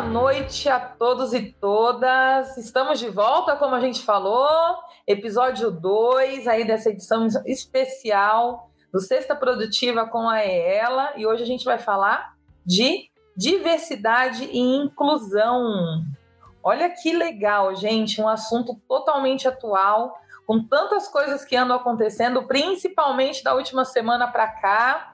Boa noite a todos e todas. Estamos de volta, como a gente falou, episódio 2 aí dessa edição especial do Sexta Produtiva com a Ela, e hoje a gente vai falar de diversidade e inclusão. Olha que legal, gente, um assunto totalmente atual, com tantas coisas que andam acontecendo, principalmente da última semana para cá.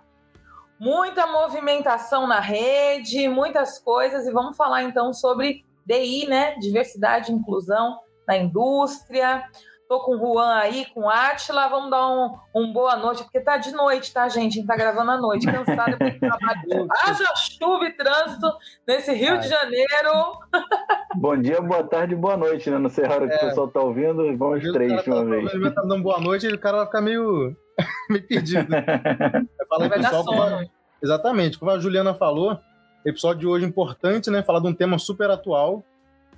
Muita movimentação na rede, muitas coisas, e vamos falar então sobre DI, né? Diversidade e inclusão na indústria. Tô com o Juan aí, com o Atila. Vamos dar um, um boa noite, porque tá de noite, tá, gente? A gente tá gravando à noite, cansada porque trabalho. Haja chuva e trânsito nesse Rio Ai. de Janeiro. Bom dia, boa tarde, boa noite, né? Não sei a hora que é. o pessoal tá ouvindo, vamos três de uma tá, vez. Ele tá dando boa noite e o cara vai ficar meio, meio perdido. Vai, vai pessoal, como... Exatamente, como a Juliana falou, episódio de hoje é importante, né? Falar de um tema super atual.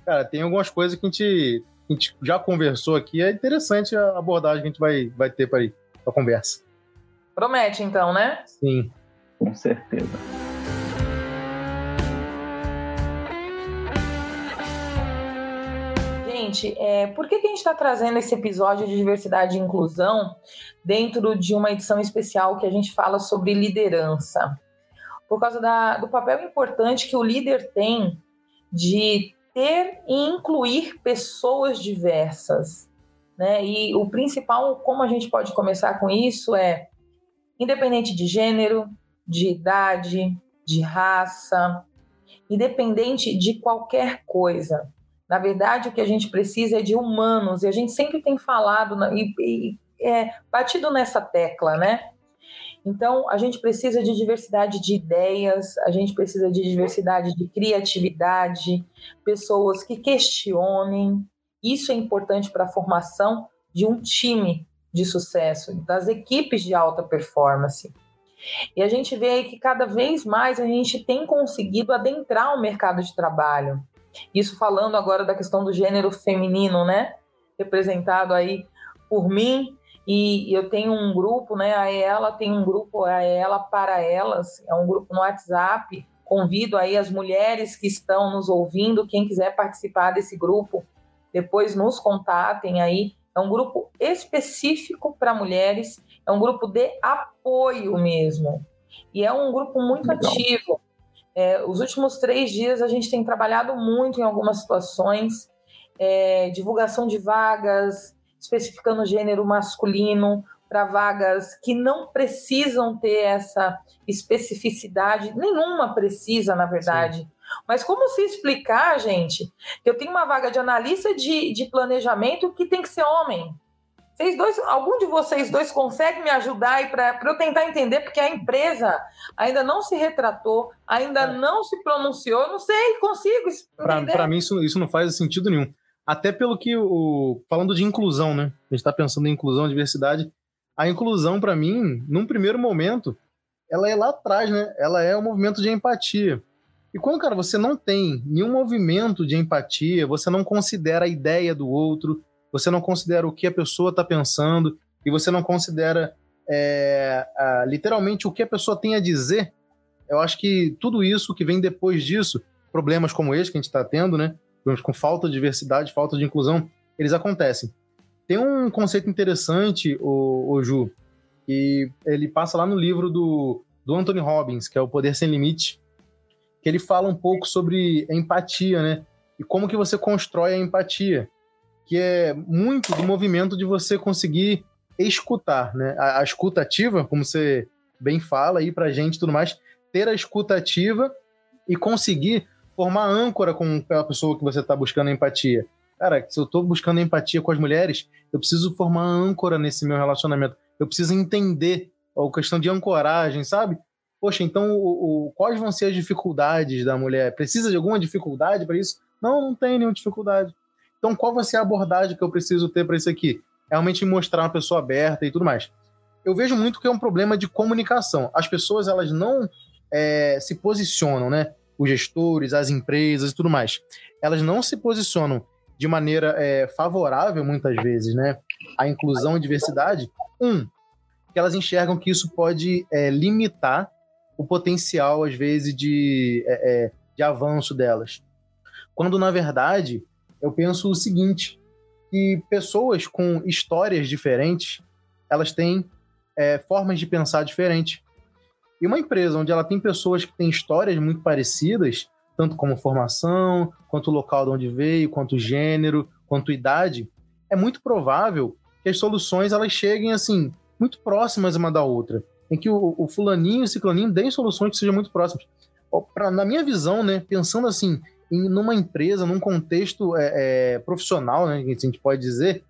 Cara, tem algumas coisas que a gente a gente já conversou aqui, é interessante a abordagem que a gente vai, vai ter para a conversa. Promete, então, né? Sim. Com certeza. Gente, é, por que, que a gente está trazendo esse episódio de diversidade e inclusão dentro de uma edição especial que a gente fala sobre liderança? Por causa da, do papel importante que o líder tem de ter e incluir pessoas diversas. Né? E o principal, como a gente pode começar com isso, é independente de gênero, de idade, de raça, independente de qualquer coisa. Na verdade, o que a gente precisa é de humanos, e a gente sempre tem falado e, e é, batido nessa tecla, né? Então, a gente precisa de diversidade de ideias, a gente precisa de diversidade de criatividade, pessoas que questionem. Isso é importante para a formação de um time de sucesso, das equipes de alta performance. E a gente vê aí que cada vez mais a gente tem conseguido adentrar o mercado de trabalho. Isso falando agora da questão do gênero feminino, né? Representado aí por mim e eu tenho um grupo, né? A ela tem um grupo, a ela para elas, é um grupo no WhatsApp. Convido aí as mulheres que estão nos ouvindo, quem quiser participar desse grupo, depois nos contatem aí. É um grupo específico para mulheres, é um grupo de apoio mesmo. E é um grupo muito Legal. ativo. É, os últimos três dias a gente tem trabalhado muito em algumas situações, é, divulgação de vagas, especificando gênero masculino para vagas que não precisam ter essa especificidade, nenhuma precisa, na verdade. Sim. Mas como se explicar, gente, que eu tenho uma vaga de analista de, de planejamento que tem que ser homem? Vocês dois, algum de vocês dois consegue me ajudar para eu tentar entender, porque a empresa ainda não se retratou, ainda é. não se pronunciou, não sei, consigo. Para mim, isso, isso não faz sentido nenhum. Até pelo que o. Falando de inclusão, né? A gente está pensando em inclusão, diversidade. A inclusão, para mim, num primeiro momento, ela é lá atrás, né? Ela é um movimento de empatia. E quando, cara, você não tem nenhum movimento de empatia, você não considera a ideia do outro, você não considera o que a pessoa está pensando, e você não considera é, a, literalmente o que a pessoa tem a dizer, eu acho que tudo isso que vem depois disso, problemas como esse que a gente está tendo, né? com falta de diversidade, falta de inclusão, eles acontecem. Tem um conceito interessante, o, o Ju, que ele passa lá no livro do, do Anthony Robbins, que é o Poder Sem Limite, que ele fala um pouco sobre empatia, né? E como que você constrói a empatia, que é muito do movimento de você conseguir escutar, né? A, a escuta ativa, como você bem fala aí pra gente e tudo mais, ter a escuta ativa e conseguir formar âncora com aquela pessoa que você está buscando empatia. Cara, se eu estou buscando empatia com as mulheres, eu preciso formar âncora nesse meu relacionamento. Eu preciso entender a questão de ancoragem, sabe? Poxa, então o, o, quais vão ser as dificuldades da mulher? Precisa de alguma dificuldade para isso? Não, não tem nenhuma dificuldade. Então, qual vai ser a abordagem que eu preciso ter para isso aqui? Realmente mostrar uma pessoa aberta e tudo mais. Eu vejo muito que é um problema de comunicação. As pessoas elas não é, se posicionam, né? os gestores, as empresas e tudo mais, elas não se posicionam de maneira é, favorável, muitas vezes, né, à inclusão e diversidade, um, que elas enxergam que isso pode é, limitar o potencial, às vezes, de, é, é de avanço delas. quando na verdade eu penso o seguinte, que pessoas com histórias diferentes, elas têm é, formas de pensar diferentes. E uma empresa onde ela tem pessoas que têm histórias muito parecidas, tanto como formação, quanto local de onde veio, quanto gênero, quanto idade, é muito provável que as soluções elas cheguem assim muito próximas uma da outra, em que o, o fulaninho e o ciclaninho deem soluções que sejam muito próximas. Pra, na minha visão, né, pensando assim, em numa empresa, num contexto é, é, profissional, né, que a gente pode dizer,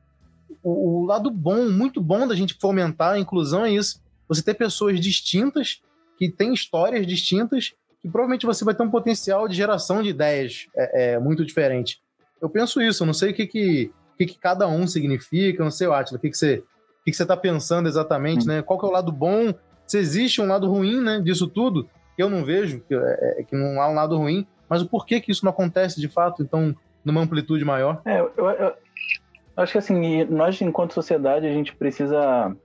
o, o, lado bom, muito bom da gente fomentar a inclusão é isso. Você ter pessoas distintas, que têm histórias distintas, que provavelmente você vai ter um potencial de geração de ideias é, é muito diferente. Eu penso isso, eu não sei o que, que, que, que cada um significa, eu não sei, Atila, o que, que você o que, que você está pensando exatamente, né? Qual que é o lado bom? Se existe um lado ruim, né, disso tudo, que eu não vejo, que, é, que não há um lado ruim, mas o porquê que isso não acontece de fato, então, numa amplitude maior? É, eu, eu, eu acho que assim, nós, enquanto sociedade, a gente precisa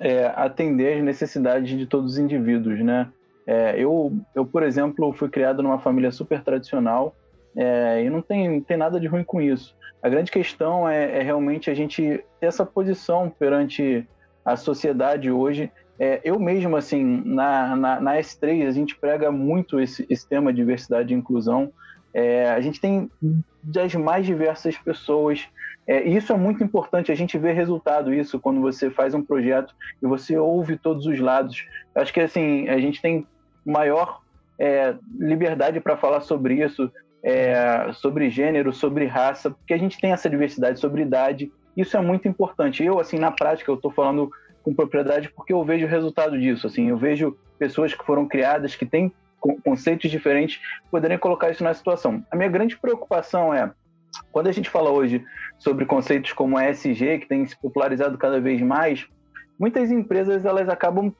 é, atender às necessidades de todos os indivíduos, né? É, eu, eu, por exemplo, fui criado numa família super tradicional é, e não tem, tem nada de ruim com isso. A grande questão é, é realmente a gente ter essa posição perante a sociedade hoje. É, eu mesmo, assim, na, na, na, S3, a gente prega muito esse, esse tema de diversidade e inclusão. É, a gente tem das mais diversas pessoas. É, e isso é muito importante, a gente vê resultado isso quando você faz um projeto e você ouve todos os lados. Acho que assim, a gente tem maior é, liberdade para falar sobre isso, é, sobre gênero, sobre raça, porque a gente tem essa diversidade sobre idade. Isso é muito importante. Eu, assim, na prática, eu estou falando com propriedade porque eu vejo o resultado disso. Assim, eu vejo pessoas que foram criadas, que têm conceitos diferentes, poderem colocar isso na situação. A minha grande preocupação é, quando a gente fala hoje sobre conceitos como ESG, que tem se popularizado cada vez mais, muitas empresas elas acabam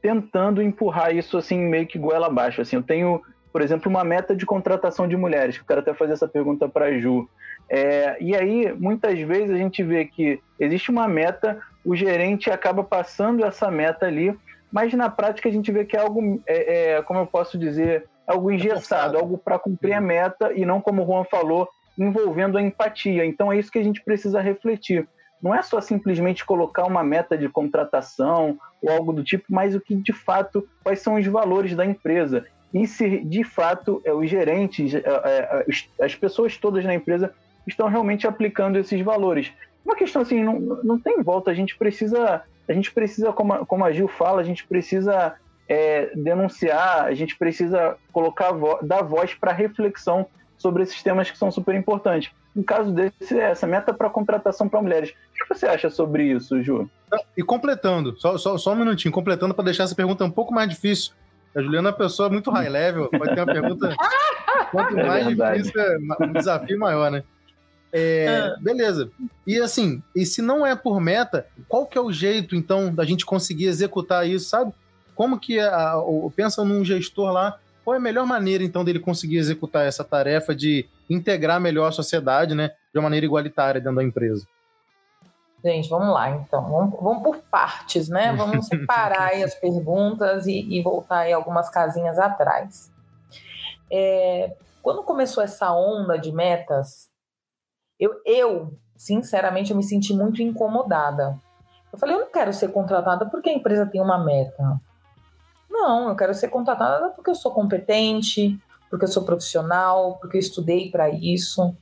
tentando empurrar isso assim meio que goela abaixo. Assim, eu tenho, por exemplo, uma meta de contratação de mulheres, que eu quero até fazer essa pergunta para a Ju. É, e aí, muitas vezes a gente vê que existe uma meta, o gerente acaba passando essa meta ali, mas na prática a gente vê que é algo, é, é como eu posso dizer, algo engessado, é algo para cumprir a meta e não, como o Juan falou, envolvendo a empatia. Então é isso que a gente precisa refletir não é só simplesmente colocar uma meta de contratação ou algo do tipo, mas o que de fato, quais são os valores da empresa. E se de fato é, os gerentes, é, é, as pessoas todas na empresa estão realmente aplicando esses valores. Uma questão assim, não, não tem volta, a gente precisa, a gente precisa, como a, como a Gil fala, a gente precisa é, denunciar, a gente precisa colocar, dar voz para reflexão sobre esses temas que são super importantes. No caso desse, é essa meta para contratação para mulheres. O que você acha sobre isso, Ju? E completando, só, só, só um minutinho, completando para deixar essa pergunta um pouco mais difícil. A Juliana é uma pessoa muito high level, pode ter uma pergunta. Quanto é mais é difícil, um desafio maior, né? É, ah. beleza. E assim, e se não é por meta, qual que é o jeito, então, da gente conseguir executar isso, sabe? Como que é a, a, pensa num gestor lá qual é a melhor maneira, então, dele conseguir executar essa tarefa de integrar melhor a sociedade, né, de uma maneira igualitária dentro da empresa? Gente, vamos lá, então. Vamos, vamos por partes, né? Vamos separar as perguntas e, e, voltar aí algumas casinhas atrás. É, quando começou essa onda de metas, eu, eu, sinceramente, eu me senti muito incomodada. Eu falei, eu não quero ser contratada porque a empresa tem uma meta. Não, eu quero ser contratada porque eu sou competente, porque eu sou profissional, porque eu estudei para isso.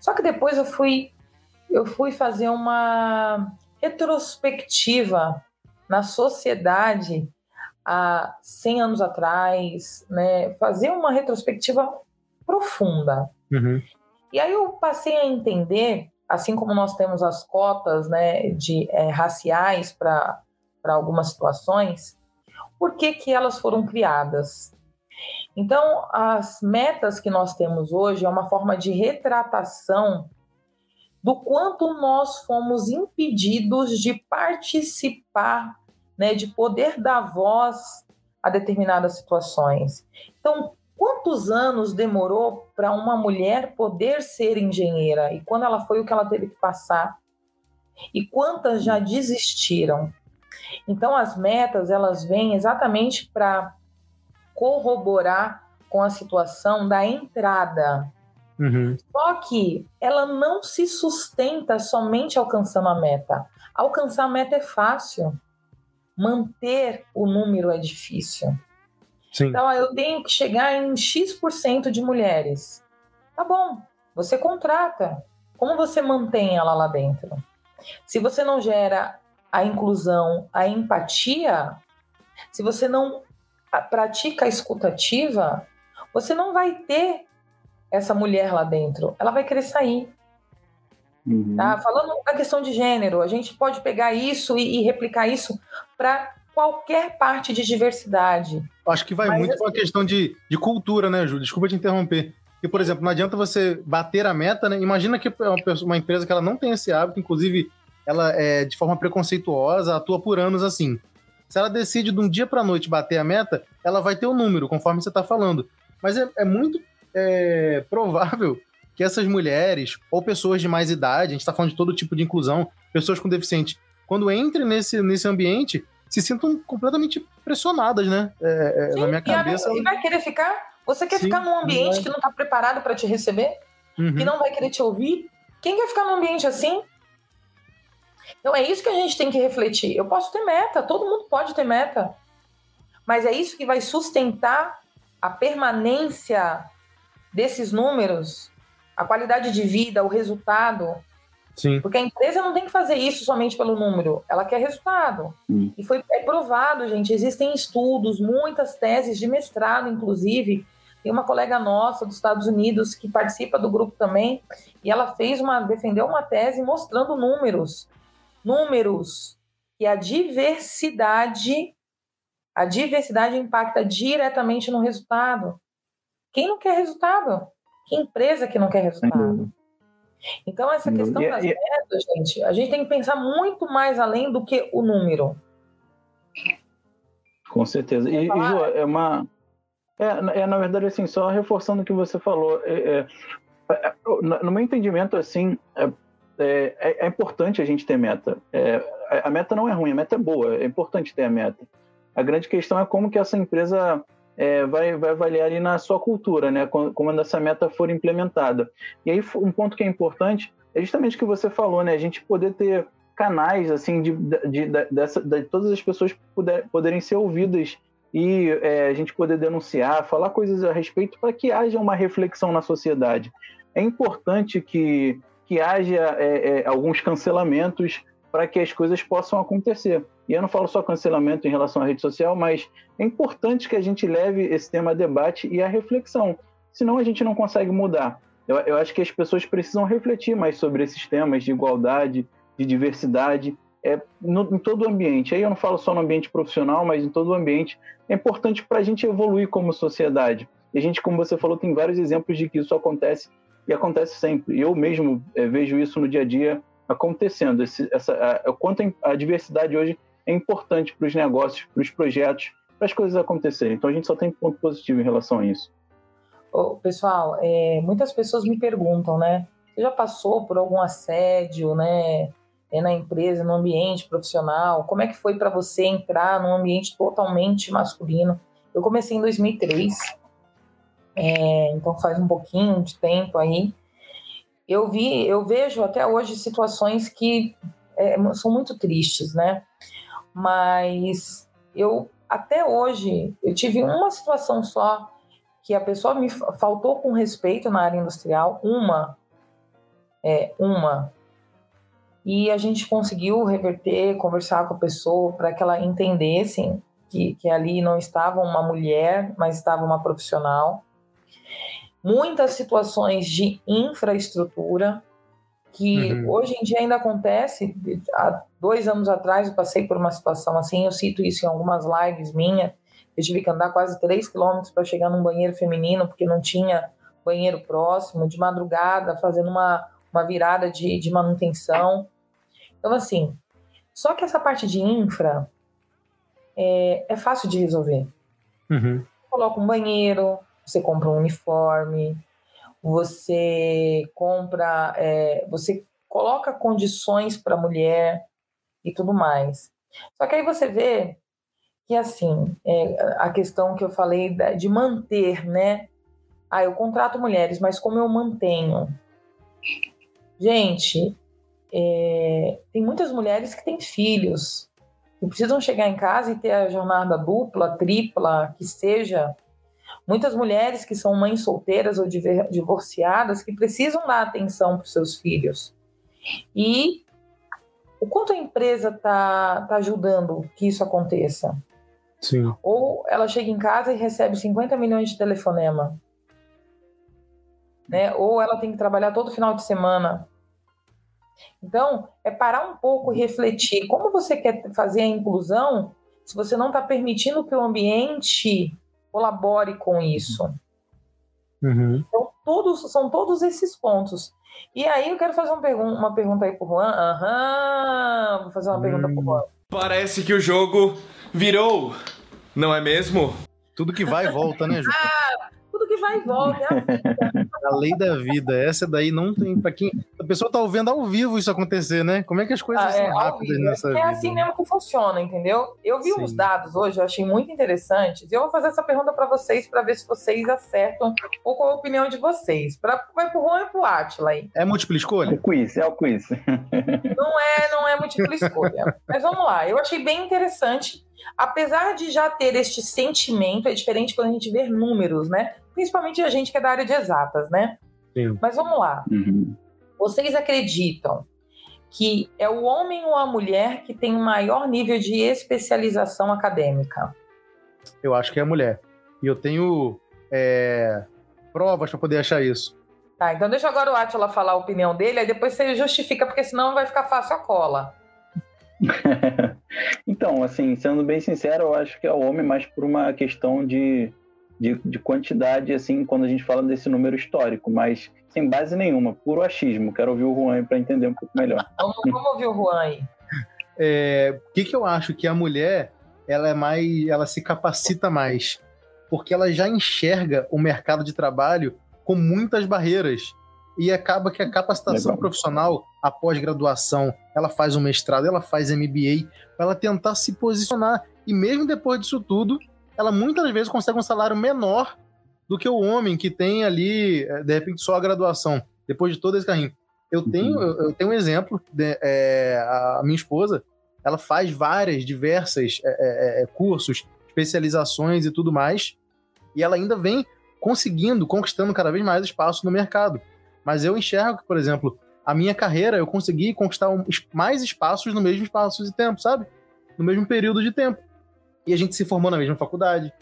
Só que depois eu fui eu fui fazer uma retrospectiva na sociedade há 100 anos atrás, né? Fazer uma retrospectiva profunda. Uhum. E aí eu passei a entender, assim como nós temos as cotas, né, de é, raciais para algumas situações, por que, que elas foram criadas. Então, as metas que nós temos hoje é uma forma de retratação do quanto nós fomos impedidos de participar, né, de poder dar voz a determinadas situações. Então, quantos anos demorou para uma mulher poder ser engenheira? E quando ela foi, o que ela teve que passar? E quantas já desistiram? Então as metas elas vêm exatamente para corroborar com a situação da entrada. Uhum. Só que ela não se sustenta somente alcançando a meta. Alcançar a meta é fácil, manter o número é difícil. Sim. Então, eu tenho que chegar em X% de mulheres. Tá bom, você contrata. Como você mantém ela lá dentro? Se você não gera a inclusão, a empatia, se você não pratica a escutativa, você não vai ter essa mulher lá dentro. Ela vai querer sair. Uhum. Tá? Falando da questão de gênero, a gente pode pegar isso e, e replicar isso para qualquer parte de diversidade. Acho que vai Mas, muito assim- com a questão de, de cultura, né, Ju? Desculpa te interromper. E, por exemplo, não adianta você bater a meta, né? Imagina que é uma, pessoa- uma empresa que ela não tem esse hábito, inclusive ela é de forma preconceituosa, atua por anos assim. Se ela decide de um dia para noite bater a meta, ela vai ter o número, conforme você está falando. Mas é, é muito é, provável que essas mulheres ou pessoas de mais idade, a gente está falando de todo tipo de inclusão, pessoas com deficiente, quando entrem nesse, nesse ambiente, se sintam completamente pressionadas, né? É, é, Sim, na minha e cabeça. E vai querer ficar? Você quer Sim, ficar num ambiente vai. que não está preparado para te receber? Uhum. que não vai querer te ouvir? Quem quer ficar num ambiente assim? Então é isso que a gente tem que refletir. Eu posso ter meta, todo mundo pode ter meta. Mas é isso que vai sustentar a permanência desses números, a qualidade de vida, o resultado. Sim. Porque a empresa não tem que fazer isso somente pelo número, ela quer resultado. Hum. E foi é provado, gente. Existem estudos, muitas teses de mestrado, inclusive. Tem uma colega nossa dos Estados Unidos que participa do grupo também, e ela fez uma, defendeu uma tese mostrando números, números que a diversidade, a diversidade impacta diretamente no resultado. Quem não quer resultado? Que empresa que não quer resultado? Então, essa questão das metas, gente, a gente tem que pensar muito mais além do que o número. Com certeza. E, e? Ju, é uma. É, é, na verdade, assim, só reforçando o que você falou. é, é, é, no meu entendimento, assim, é, é, é importante a gente ter meta. É, a meta não é ruim, a meta é boa, é importante ter a meta. A grande questão é como que essa empresa é, vai, vai avaliar ali na sua cultura, né? Quando, essa meta for implementada. E aí, um ponto que é importante é justamente o que você falou, né? A gente poder ter canais, assim, de, de, de, dessa, de todas as pessoas puder, poderem ser ouvidas e é, a gente poder denunciar, falar coisas a respeito para que haja uma reflexão na sociedade. É importante que, que haja é, é, alguns cancelamentos para que as coisas possam acontecer. E eu não falo só cancelamento em relação à rede social, mas é importante que a gente leve esse tema a debate e a reflexão, senão a gente não consegue mudar. Eu, eu acho que as pessoas precisam refletir mais sobre esses temas de igualdade, de diversidade, é, no, em todo o ambiente. Aí eu não falo só no ambiente profissional, mas em todo o ambiente. É importante para a gente evoluir como sociedade. E a gente, como você falou, tem vários exemplos de que isso acontece e acontece sempre. Eu mesmo é, vejo isso no dia a dia acontecendo. Esse, essa, a, quanto a diversidade hoje é importante para os negócios, para os projetos, para as coisas acontecerem. Então a gente só tem ponto positivo em relação a isso. Ô, pessoal, é, muitas pessoas me perguntam, né? Você já passou por algum assédio, né? é, Na empresa, no ambiente profissional? Como é que foi para você entrar num ambiente totalmente masculino? Eu comecei em 2003, é, então faz um pouquinho de tempo aí. Eu vi, eu vejo até hoje situações que é, são muito tristes, né? Mas eu até hoje eu tive uma situação só que a pessoa me faltou com respeito na área industrial, uma, é, uma, e a gente conseguiu reverter, conversar com a pessoa para que ela entendesse que, que ali não estava uma mulher, mas estava uma profissional. Muitas situações de infraestrutura que Uhum. hoje em dia ainda acontece. Há dois anos atrás eu passei por uma situação assim, eu cito isso em algumas lives minhas. Eu tive que andar quase 3 quilômetros para chegar num banheiro feminino, porque não tinha banheiro próximo, de madrugada, fazendo uma, uma virada de, de manutenção. Então, assim, só que essa parte de infra é, é fácil de resolver. Uhum. Coloca um banheiro, você compra um uniforme, você compra, é, você coloca condições para a mulher e tudo mais. Só que aí você vê que assim é, a questão que eu falei de manter, né, Ah, eu contrato mulheres, mas como eu mantenho? Gente, é, tem muitas mulheres que têm filhos, que precisam chegar em casa e ter a jornada dupla, tripla, que seja. Muitas mulheres que são mães solteiras ou divorciadas que precisam dar atenção para os seus filhos. E o quanto a empresa está tá ajudando que isso aconteça? Sim. Ou ela chega em casa e recebe 50 milhões de telefonema. Né? Ou ela tem que trabalhar todo final de semana. Então, é parar um pouco e refletir. Como você quer fazer a inclusão se você não está permitindo que o ambiente colabore com isso? Uhum. Então, todos, são todos esses pontos. E aí eu quero fazer uma, pergun uma pergunta aí pro Juan. Aham, vou fazer uma hum. pergunta pro Juan. Parece que o jogo virou, não é mesmo? Tudo que vai e volta, né, Ju? ah, vai e volta. É a lei da vida. Essa daí não tem. Pra quem. A pessoa tá vendo ao vivo isso acontecer, né? Como é que as coisas ah, são é, rápidas nessa é vida? É assim mesmo que funciona, entendeu? Eu vi Sim. uns dados hoje, eu achei muito interessantes. E eu vou fazer essa pergunta para vocês para ver se vocês acertam ou qual a opinião de vocês. Pra, vai pro Juan e pro Atila aí. É múltipla escolha? É o quiz, é o quiz. Não é, não é múltipla escolha. Mas vamos lá. Eu achei bem interessante apesar de já ter este sentimento, é diferente quando a gente vê números, né? Principalmente a gente que é da área de exatas, né? Sim. Mas vamos lá. Uhum. Vocês acreditam que é o homem ou a mulher que tem o maior nível de especialização acadêmica? Eu acho que é a mulher. E eu tenho é, provas para poder achar isso. Tá, então deixa agora o Atila falar a opinião dele, aí depois você justifica, porque senão vai ficar fácil a cola. então, assim, sendo bem sincero, eu acho que é o homem mais por uma questão de, de, de, quantidade, assim, quando a gente fala desse número histórico, mas sem base nenhuma, puro achismo. Quero ouvir o Juan para entender um pouco melhor. Vamos, vamos ouvir o Juan aí. É, o que, que eu acho que a mulher ela é mais, ela se capacita mais, porque ela já enxerga o mercado de trabalho com muitas barreiras e acaba que a capacitação Legal. profissional, a pós-graduação, ela faz um mestrado, ela faz MBA, para ela tentar se posicionar. E mesmo depois disso tudo, ela muitas vezes consegue um salário menor do que o homem que tem ali, eh, de repente, só a graduação, depois de todo esse carrinho. Eu uhum. tenho, eu, eu tenho um exemplo, de, é, a minha esposa, ela faz várias, diversas é, é, cursos, especializações e tudo mais, e ela ainda vem conseguindo, conquistando cada vez mais espaço no mercado. Mas eu enxergo que, por exemplo, a minha carreira eu consegui conquistar mais espaços no mesmo espaço de tempo, sabe? No mesmo período de tempo. E a gente se formou na mesma faculdade,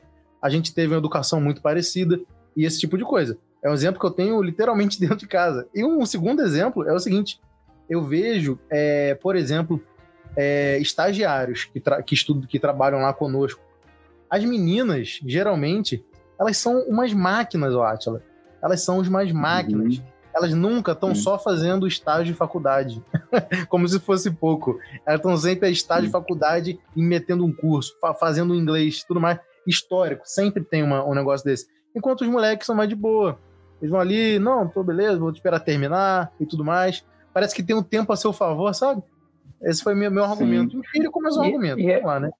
a gente teve uma educação muito parecida e esse tipo de coisa. É um exemplo que eu tenho literalmente dentro de casa. E um segundo exemplo é o seguinte: eu vejo, é, por exemplo, é, estagiários que, que, estudam, que trabalham lá conosco. As meninas, geralmente, elas são umas máquinas, ó, Atila. Elas são os mais máquinas. Uhum elas nunca estão só fazendo estágio de faculdade, como se fosse pouco. Elas estão sempre a estágio de faculdade e metendo um curso, fa fazendo inglês, tudo mais. Histórico, sempre tem uma, um negócio desse. Enquanto os moleques são mais de boa. Eles vão ali, não, tô beleza, vou esperar terminar e tudo mais. Parece que tem um tempo a seu favor, sabe? Esse foi meu, meu argumento. O filho começou o argumento. E, Vamos é... lá, né?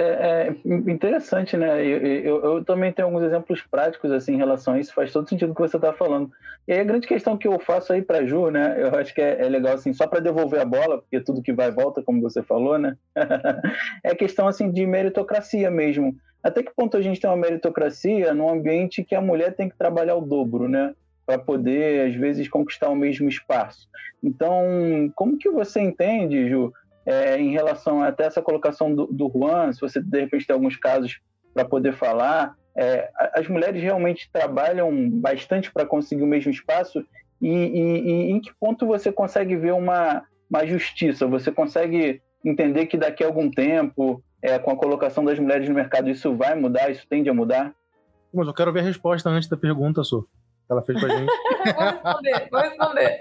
É, é, interessante, né? Eu, eu, eu, também tenho alguns exemplos práticos assim em relação a isso. Faz todo sentido o que você está falando. E aí a grande questão que eu faço aí para Ju, né? Eu acho que é, é legal assim, só para devolver a bola, porque tudo que vai volta, como você falou, né? é questão assim de meritocracia mesmo. Até que ponto a gente tem uma meritocracia num ambiente que a mulher tem que trabalhar o dobro, né? Para poder às vezes conquistar o mesmo espaço. Então, como que você entende, Ju? É, em relação até essa colocação do, do Juan, se você de repente tem alguns casos para poder falar, é, as mulheres realmente trabalham bastante para conseguir o mesmo espaço e, e, e, em que ponto você consegue ver uma, uma justiça? Você consegue entender que daqui a algum tempo, é, com a colocação das mulheres no mercado, isso vai mudar, isso tende a mudar? Mas eu quero ver a resposta antes da pergunta, Sô. Que ela fez pra gente. vou responder, vou responder.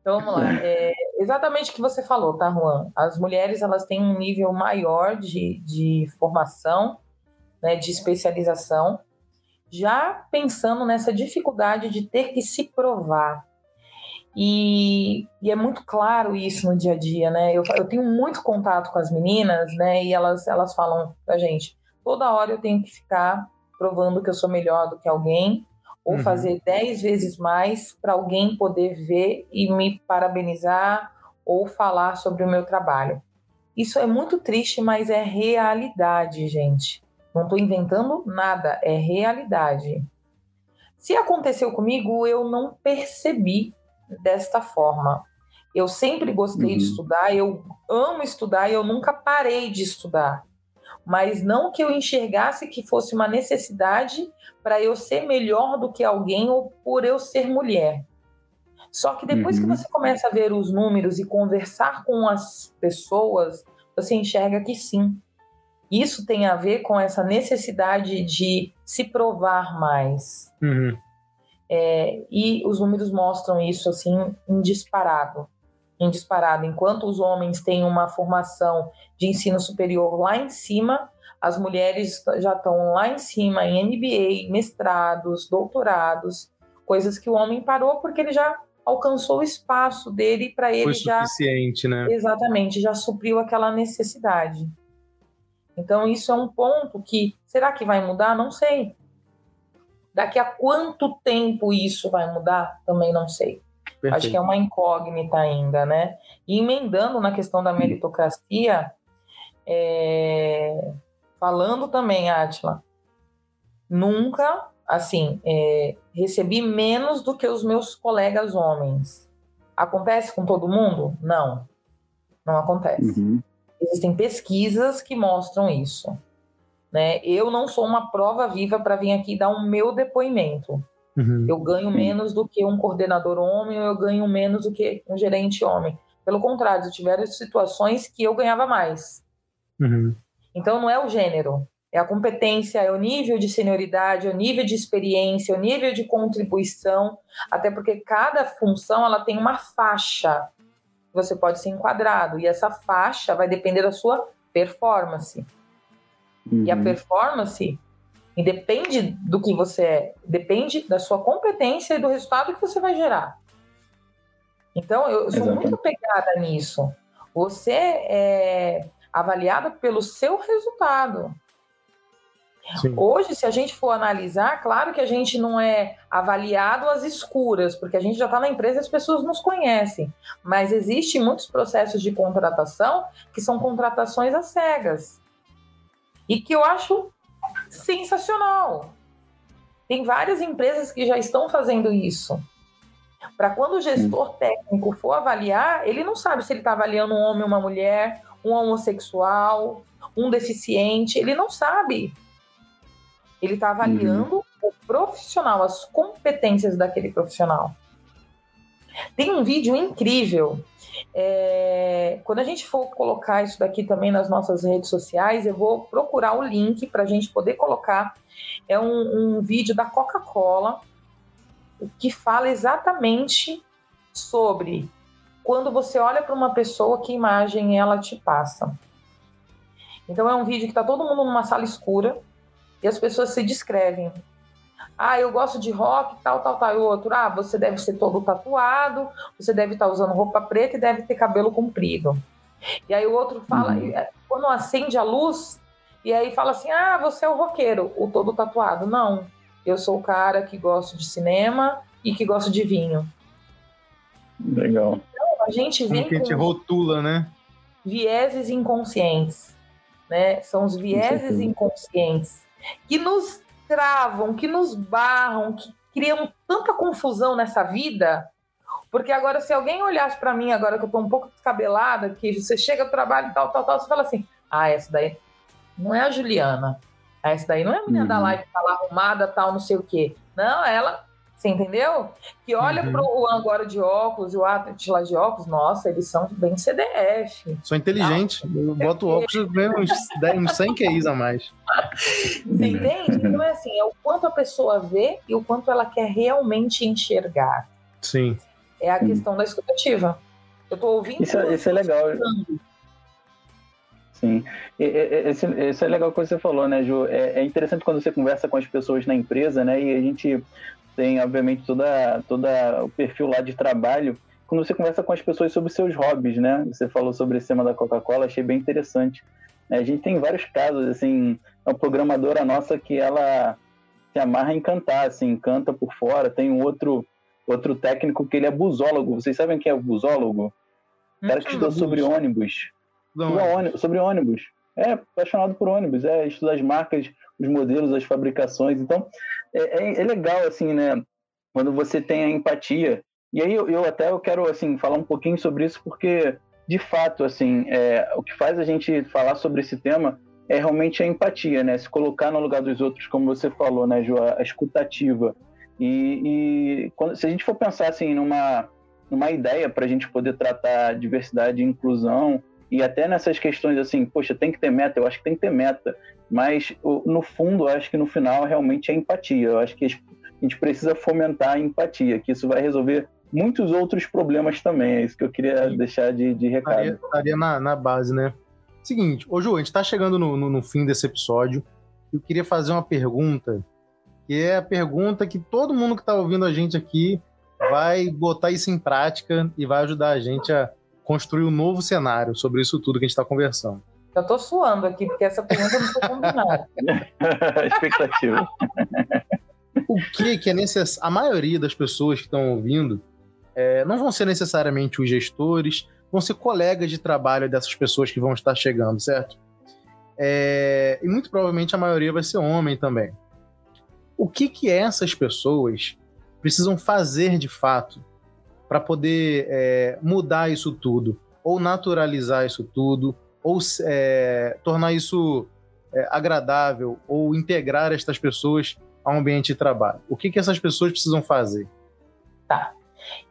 Então vamos lá. É exatamente o que você falou, tá, Juan? As mulheres elas têm um nível maior de, de formação, né, de especialização, já pensando nessa dificuldade de ter que se provar. E, e, é muito claro isso no dia a dia, né? Eu, eu tenho muito contato com as meninas, né? E elas, elas falam pra gente: toda hora eu tenho que ficar provando que eu sou melhor do que alguém, ou uhum. fazer dez vezes mais para alguém poder ver e me parabenizar ou falar sobre o meu trabalho. Isso é muito triste, mas é realidade, gente. Não estou inventando nada, é realidade. Se aconteceu comigo, eu não percebi desta forma. Eu sempre gostei uhum. de estudar, eu amo estudar e eu nunca parei de estudar. Mas não que eu enxergasse que fosse uma necessidade para eu ser melhor do que alguém ou por eu ser mulher. Só que depois uhum. que você começa a ver os números e conversar com as pessoas, você enxerga que sim. Isso tem a ver com essa necessidade de se provar mais. Uhum. É, e os números mostram isso assim em disparado. Em disparado. Enquanto os homens têm uma formação de ensino superior lá em cima, as mulheres já estão lá em cima em MBA, mestrados, doutorados, coisas que o homem parou porque ele já alcançou o espaço dele para ele Foi já suficiente, né? Exatamente, já supriu aquela necessidade. Então isso é um ponto que será que vai mudar? Não sei. Daqui a quanto tempo isso vai mudar? Também não sei. Perfeito. Acho que é uma incógnita ainda, né? E emendando na questão da meritocracia, é... falando também, Atila, nunca assim, é, recebi menos do que os meus colegas homens. Acontece com todo mundo? Não, não acontece. Uhum. Existem pesquisas que mostram isso. Né? Eu não sou uma prova viva para vir aqui dar o um meu depoimento. Uhum. Eu ganho menos do que um coordenador homem, ou eu ganho menos do que um gerente homem. Pelo contrário, tiveram situações que eu ganhava mais. Uhum. Então não é o gênero, é a competência, é o nível de senioridade, é o nível de experiência, é o nível de contribuição, até porque cada função ela tem uma faixa que você pode ser enquadrado e essa faixa vai depender da sua performance. Uhum. E a uhum. performance independe do que você é, depende da sua competência e do resultado que você vai gerar. Então, eu sou Exatamente. muito pegada nisso. Você é avaliado pelo seu resultado. Sim. Hoje, se a gente for analisar, claro que a gente não é avaliado às escuras, porque a gente já está na empresa e as pessoas nos conhecem. Mas existem muitos processos de contratação que são contratações às cegas. E que eu acho sensacional. Tem várias empresas que já estão fazendo isso. Para quando o gestor técnico for avaliar, ele não sabe se ele está avaliando um homem uma mulher, um homossexual, um deficiente, ele não sabe. Ele está avaliando uhum. o profissional, as competências daquele profissional. Tem um vídeo incrível. É, quando a gente for colocar isso daqui também nas nossas redes sociais, eu vou procurar o link para a gente poder colocar. É um, um vídeo da Coca-Cola que fala exatamente sobre quando você olha para uma pessoa, que imagem ela te passa. Então é um vídeo que está todo mundo numa sala escura, e as pessoas se descrevem. Ah, eu gosto de rock, tal, tal, tal. E o outro, ah, você deve ser todo tatuado, você deve estar usando roupa preta e deve ter cabelo comprido. E aí o outro fala, uhum. É, quando acende a luz, e aí fala assim: ah, você é o roqueiro, o todo tatuado. Não, eu sou o cara que gosta de cinema e que gosta de vinho. Legal. Então, a gente vem. que a gente rotula, né? Vieses inconscientes. Né? São os vieses inconscientes que nos travam, que nos barram, que criam tanta confusão nessa vida. Porque agora, se alguém olhasse para mim, agora que eu tô um pouco descabelada, que você chega do trabalho e tal, tal, tal, você fala assim: ah, essa daí não é a Juliana. Essa daí não é a menina uhum. da live que tá lá arrumada, tal, não sei o quê. Não, ela você entendeu? Que olha uhum. pro Juan agora de óculos e o lá de óculos, nossa, eles são bem CDF. São inteligentes. Eu boto óculos e ganho uns, uns 100 QIs a mais. Você entende? Então é assim, é o quanto a pessoa vê e o quanto ela quer realmente enxergar. Sim. É a questão da escutativa. Eu tô ouvindo. Isso, é, isso é legal. Sim. Esse, esse é legal que você falou, né, Ju? É, é, interessante quando você conversa com as pessoas na empresa, né? E a gente tem, obviamente, toda, toda o perfil lá de trabalho. Quando você conversa com as pessoas sobre seus hobbies, né? Você falou sobre esse tema da Coca-Cola, achei bem interessante. É, a gente tem vários casos, assim, uma programadora nossa que ela se amarra em cantar, assim, canta por fora. Tem um outro, outro técnico que ele é busólogo. Vocês sabem quem é o busólogo? O cara que estudou sobre ônibus. ônibus. Sobre ônibus. É apaixonado por ônibus, é estuda as marcas, os modelos, as fabricações. Então, é, é, é legal, assim, né? Quando você tem a empatia. E aí eu, eu, até eu quero, assim, falar um pouquinho sobre isso, porque, de fato, assim, é, o que faz a gente falar sobre esse tema é realmente a empatia, né? Se colocar no lugar dos outros, como você falou, né, Ju? A escutativa. E, e quando, se a gente for pensar, assim, numa, numa ideia para a gente poder tratar diversidade e inclusão, e até nessas questões assim, poxa, tem que ter meta, eu acho que tem que ter meta, mas no fundo, eu acho que no final realmente é empatia. Eu acho que a gente precisa fomentar a empatia, que isso vai resolver muitos outros problemas também. É isso que eu queria Sim. deixar de, de recado. Estaria, estaria na, na, base, né? Seguinte, ô Ju, a gente está chegando no, no, no fim desse episódio. Eu queria fazer uma pergunta, que é a pergunta que todo mundo que está ouvindo a gente aqui vai botar isso em prática e vai ajudar a gente a construir um novo cenário sobre isso tudo que a gente está conversando. Eu tô suando aqui, porque essa pergunta não foi combinada. Expectativa. o que, que é necessário? A maioria das pessoas que estão ouvindo é, não vão ser necessariamente os gestores, vão ser colegas de trabalho dessas pessoas que vão estar chegando, certo? É, e muito provavelmente a maioria vai ser homem também. O que que essas pessoas precisam fazer de fato para poder é, mudar isso tudo, ou naturalizar isso tudo, ou é, tornar isso é, agradável, ou integrar estas pessoas ao ambiente de trabalho? O que, que essas pessoas precisam fazer? Tá.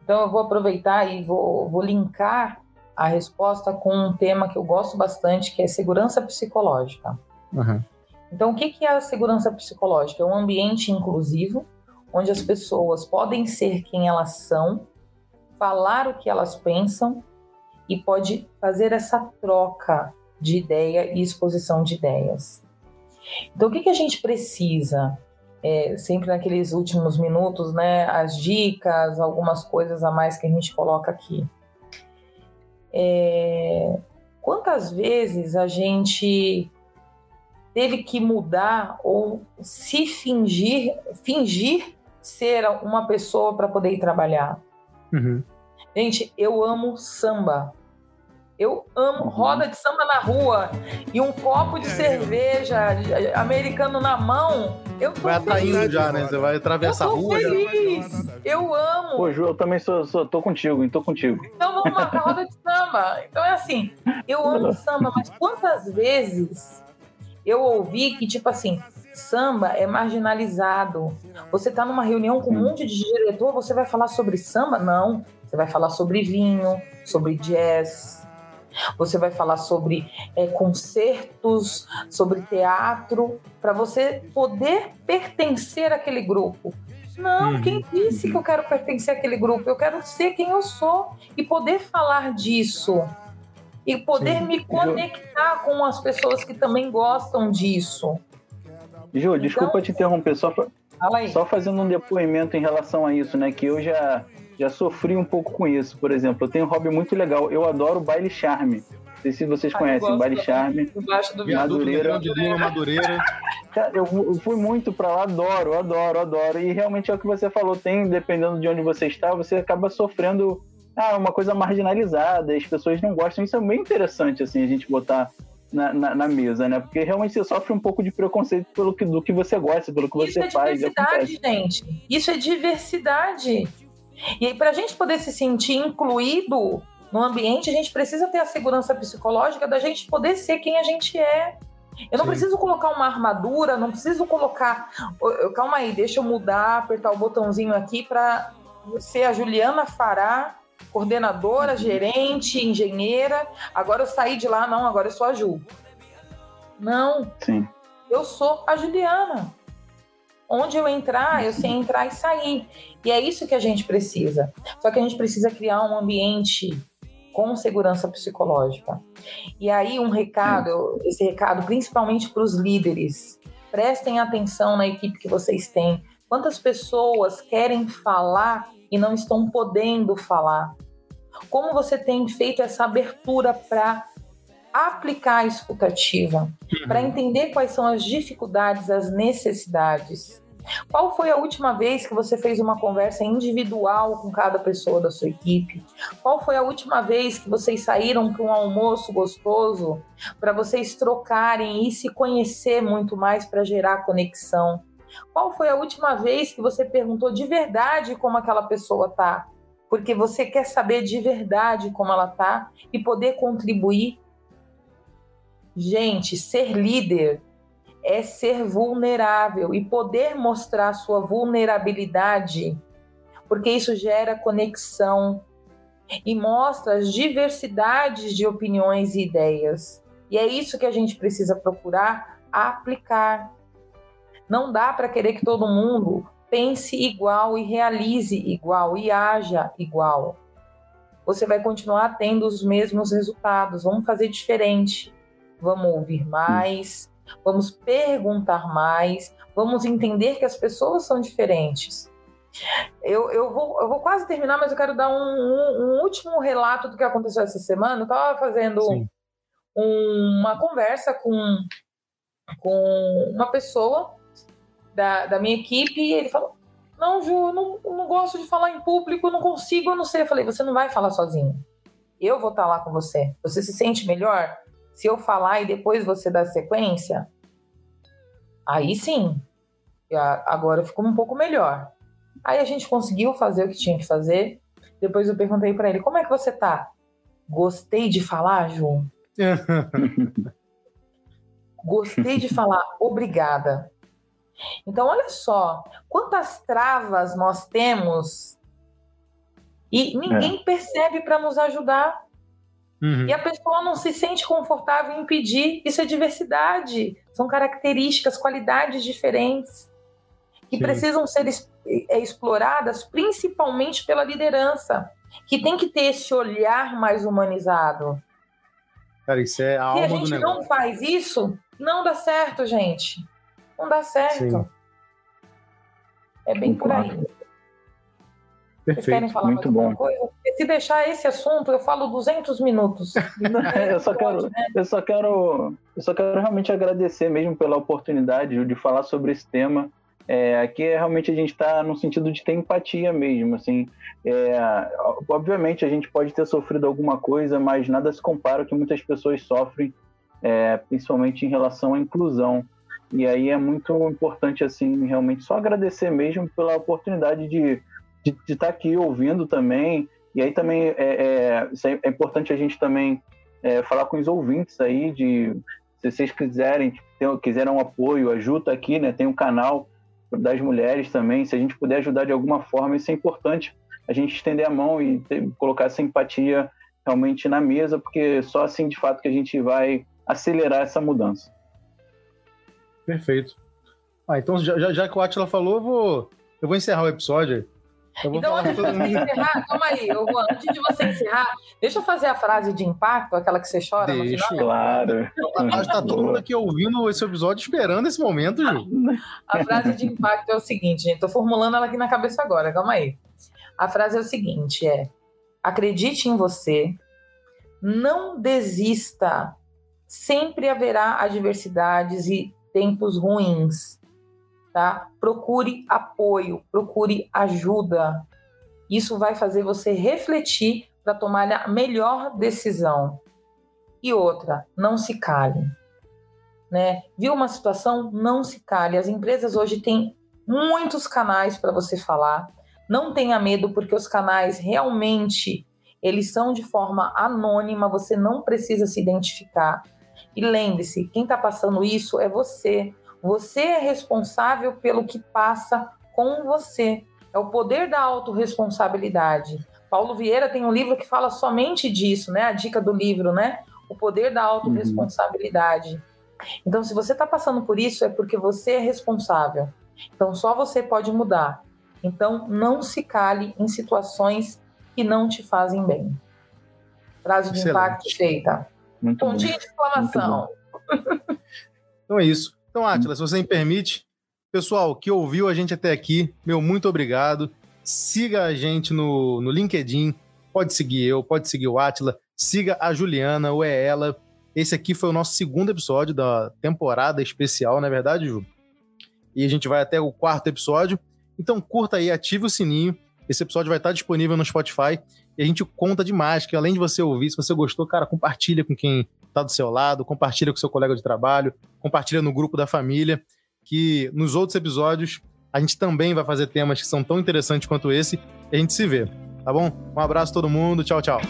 Então eu vou aproveitar e vou, vou linkar a resposta com um tema que eu gosto bastante, que é segurança psicológica. Uhum. Então, o que, que é a segurança psicológica? É um ambiente inclusivo, onde as pessoas podem ser quem elas são, falar o que elas pensam e pode fazer essa troca de ideia e exposição de ideias. Então, o que, que a gente precisa? É, sempre naqueles últimos minutos, né? As dicas, algumas coisas a mais que a gente coloca aqui. É, quantas vezes a gente teve que mudar ou se fingir, fingir ser uma pessoa para poder ir trabalhar? Uhum. Gente, eu amo samba. Eu amo uhum. roda de samba na rua e um copo de é, cerveja americano na mão. Eu tô vai atraindo já, né? Você vai atravessar a rua. Feliz. Já. Eu amo. Pô, Ju, eu também sou, sou, tô contigo, tô contigo. Então vamos marcar roda de samba. Então é assim, eu amo samba, mas quantas vezes eu ouvi que, tipo assim, samba é marginalizado. Você está numa reunião com um monte de diretor, você vai falar sobre samba? Não. Você vai falar sobre vinho, sobre jazz. Você vai falar sobre é, concertos, sobre teatro, para você poder pertencer àquele grupo. Não, uhum. quem disse que eu quero pertencer àquele grupo? Eu quero ser quem eu sou e poder falar disso. E poder Sim. me conectar com as pessoas que também gostam disso. Ju, então, desculpa te interromper, só, só fazendo um depoimento em relação a isso, né? Que eu já, já sofri um pouco com isso. Por exemplo, eu tenho um hobby muito legal. Eu adoro baile charme. Não sei se vocês ah, conhecem baile charme. Embaixo do Madureira. De Lula, Madureira. Cara, eu, fui muito pra lá, adoro, adoro, adoro. E realmente é o que você falou, tem, dependendo de onde você está, você acaba sofrendo ah, uma coisa marginalizada, as pessoas não gostam. Isso é bem interessante, assim, a gente botar na, na, na, mesa, né? Porque realmente você sofre um pouco de preconceito pelo que, do que você gosta, pelo que Isso você é faz. Isso é diversidade, gente. Isso é diversidade. E para a gente poder se sentir incluído no ambiente, a gente precisa ter a segurança psicológica da gente poder ser quem a gente é. Eu não Sim. preciso colocar uma armadura, não preciso colocar. Calma aí, deixa eu mudar, apertar o botãozinho aqui para ser a Juliana Fará coordenadora, gerente, engenheira. Agora eu saí de lá, não, agora eu sou a Ju. Não. Sim. Eu sou a Juliana. Onde eu entrar, eu sei entrar e sair. E é isso que a gente precisa. Só que a gente precisa criar um ambiente com segurança psicológica. E aí um recado, esse recado principalmente para os líderes. Prestem atenção na equipe que vocês têm. Quantas pessoas querem falar e não estão podendo falar. Como você tem feito essa abertura para aplicar a escutativa, uhum. para entender quais são as dificuldades, as necessidades? Qual foi a última vez que você fez uma conversa individual com cada pessoa da sua equipe? Qual foi a última vez que vocês saíram para um almoço gostoso para vocês trocarem e se conhecer muito mais para gerar conexão? Qual foi a última vez que você perguntou de verdade como aquela pessoa tá? Porque você quer saber de verdade como ela tá e poder contribuir. Gente, ser líder é ser vulnerável e poder mostrar sua vulnerabilidade, porque isso gera conexão e mostra as diversidades de opiniões e ideias. E é isso que a gente precisa procurar aplicar. Não dá para querer que todo mundo pense igual e realize igual e haja igual. Você vai continuar tendo os mesmos resultados. Vamos fazer diferente. Vamos ouvir mais, vamos perguntar mais, vamos entender que as pessoas são diferentes. Eu, eu, vou, eu vou quase terminar, mas eu quero dar um, um, um último relato do que aconteceu essa semana. Eu estava fazendo um, uma conversa com, com uma pessoa da, da minha equipe e ele falou: Não, Ju, não, não gosto de falar em público, não consigo, eu não sei. Eu falei: Você não vai falar sozinho. Eu vou estar lá com você. Você se sente melhor? Se eu falar e depois você dar sequência, aí sim, agora ficou um pouco melhor. Aí a gente conseguiu fazer o que tinha que fazer. Depois eu perguntei para ele: como é que você tá? Gostei de falar, Ju? Gostei de falar, obrigada. Então, olha só, quantas travas nós temos e ninguém é. percebe para nos ajudar. Uhum. E a pessoa não se sente confortável em pedir. Isso é diversidade. São características, qualidades diferentes que Sim. precisam ser é, exploradas principalmente pela liderança, que tem que ter esse olhar mais humanizado. Cara, isso é a alma Se a gente não faz isso, não dá certo, gente. Não dá certo. Sim. É bem por aí. Perfeito, Vocês querem falar muito bom. Coisa? Se deixar esse assunto, eu falo 200 minutos. eu, só quero, né? eu, só quero, eu só quero realmente agradecer mesmo pela oportunidade de falar sobre esse tema. É, aqui é, realmente a gente está no sentido de ter empatia mesmo, assim. É, obviamente a gente pode ter sofrido alguma coisa, mas nada se compara ao que muitas pessoas sofrem, é, principalmente em relação à inclusão. E aí é muito importante, assim, realmente só agradecer mesmo pela oportunidade de de estar tá aqui ouvindo também. E aí também é, é, é, importante a gente também é, falar com os ouvintes aí, de se vocês quiserem, ter, quiserem um apoio, ajuda aqui, né? Tem um canal das mulheres também. Se a gente puder ajudar de alguma forma, isso é importante. A gente estender a mão e ter, colocar essa empatia realmente na mesa, porque só assim de fato que a gente vai acelerar essa mudança. Perfeito. Ah, então já, já que o Atila falou, eu vou, eu vou encerrar o episódio. Então, antes de você encerrar, calma aí, eu, antes de você encerrar, deixa eu fazer a frase de impacto, aquela que você chora deixa, Claro. Está todo mundo aqui ouvindo esse episódio esperando esse momento, Ju. A frase de impacto é o seguinte, gente, estou formulando ela aqui na cabeça agora, calma aí. A frase é o seguinte, é acredite em você, não desista, sempre haverá adversidades e tempos ruins tá? Procure apoio, procure ajuda. Isso vai fazer você refletir para tomar a melhor decisão. E outra, não se cale. Né? Viu uma situação? Não se cale. As empresas hoje têm muitos canais para você falar. Não tenha medo, porque os canais realmente eles são de forma anônima, você não precisa se identificar. E lembre-se, quem está passando isso é você. Você é responsável pelo que passa com você. É o poder da autorresponsabilidade. Paulo Vieira tem um livro que fala somente disso, né? A dica do livro, né? O poder da autorresponsabilidade. Uhum. Então, se você está passando por isso, é porque você é responsável. Então, só você pode mudar. Então, não se cale em situações que não te fazem bem. Frase de Excelente. impacto feita. Muito Pontinho de exclamação. então é isso. Então, Atila, se você me permite, pessoal que ouviu a gente até aqui, meu muito obrigado. Siga a gente no, no LinkedIn, pode seguir eu, pode seguir o Atila, siga a Juliana, ou é ela. Esse aqui foi o nosso segundo episódio da temporada especial, não é verdade, Ju? e a gente vai até o quarto episódio. Então curta aí, ative o sininho. Esse episódio vai estar disponível no Spotify e a gente conta demais que além de você ouvir, se você gostou, cara, compartilha com quem está do seu lado, compartilha com seu colega de trabalho, compartilha no grupo da família, que nos outros episódios a gente também vai fazer temas que são tão interessantes quanto esse e a gente se vê, tá bom? Um abraço a todo mundo, tchau, tchau.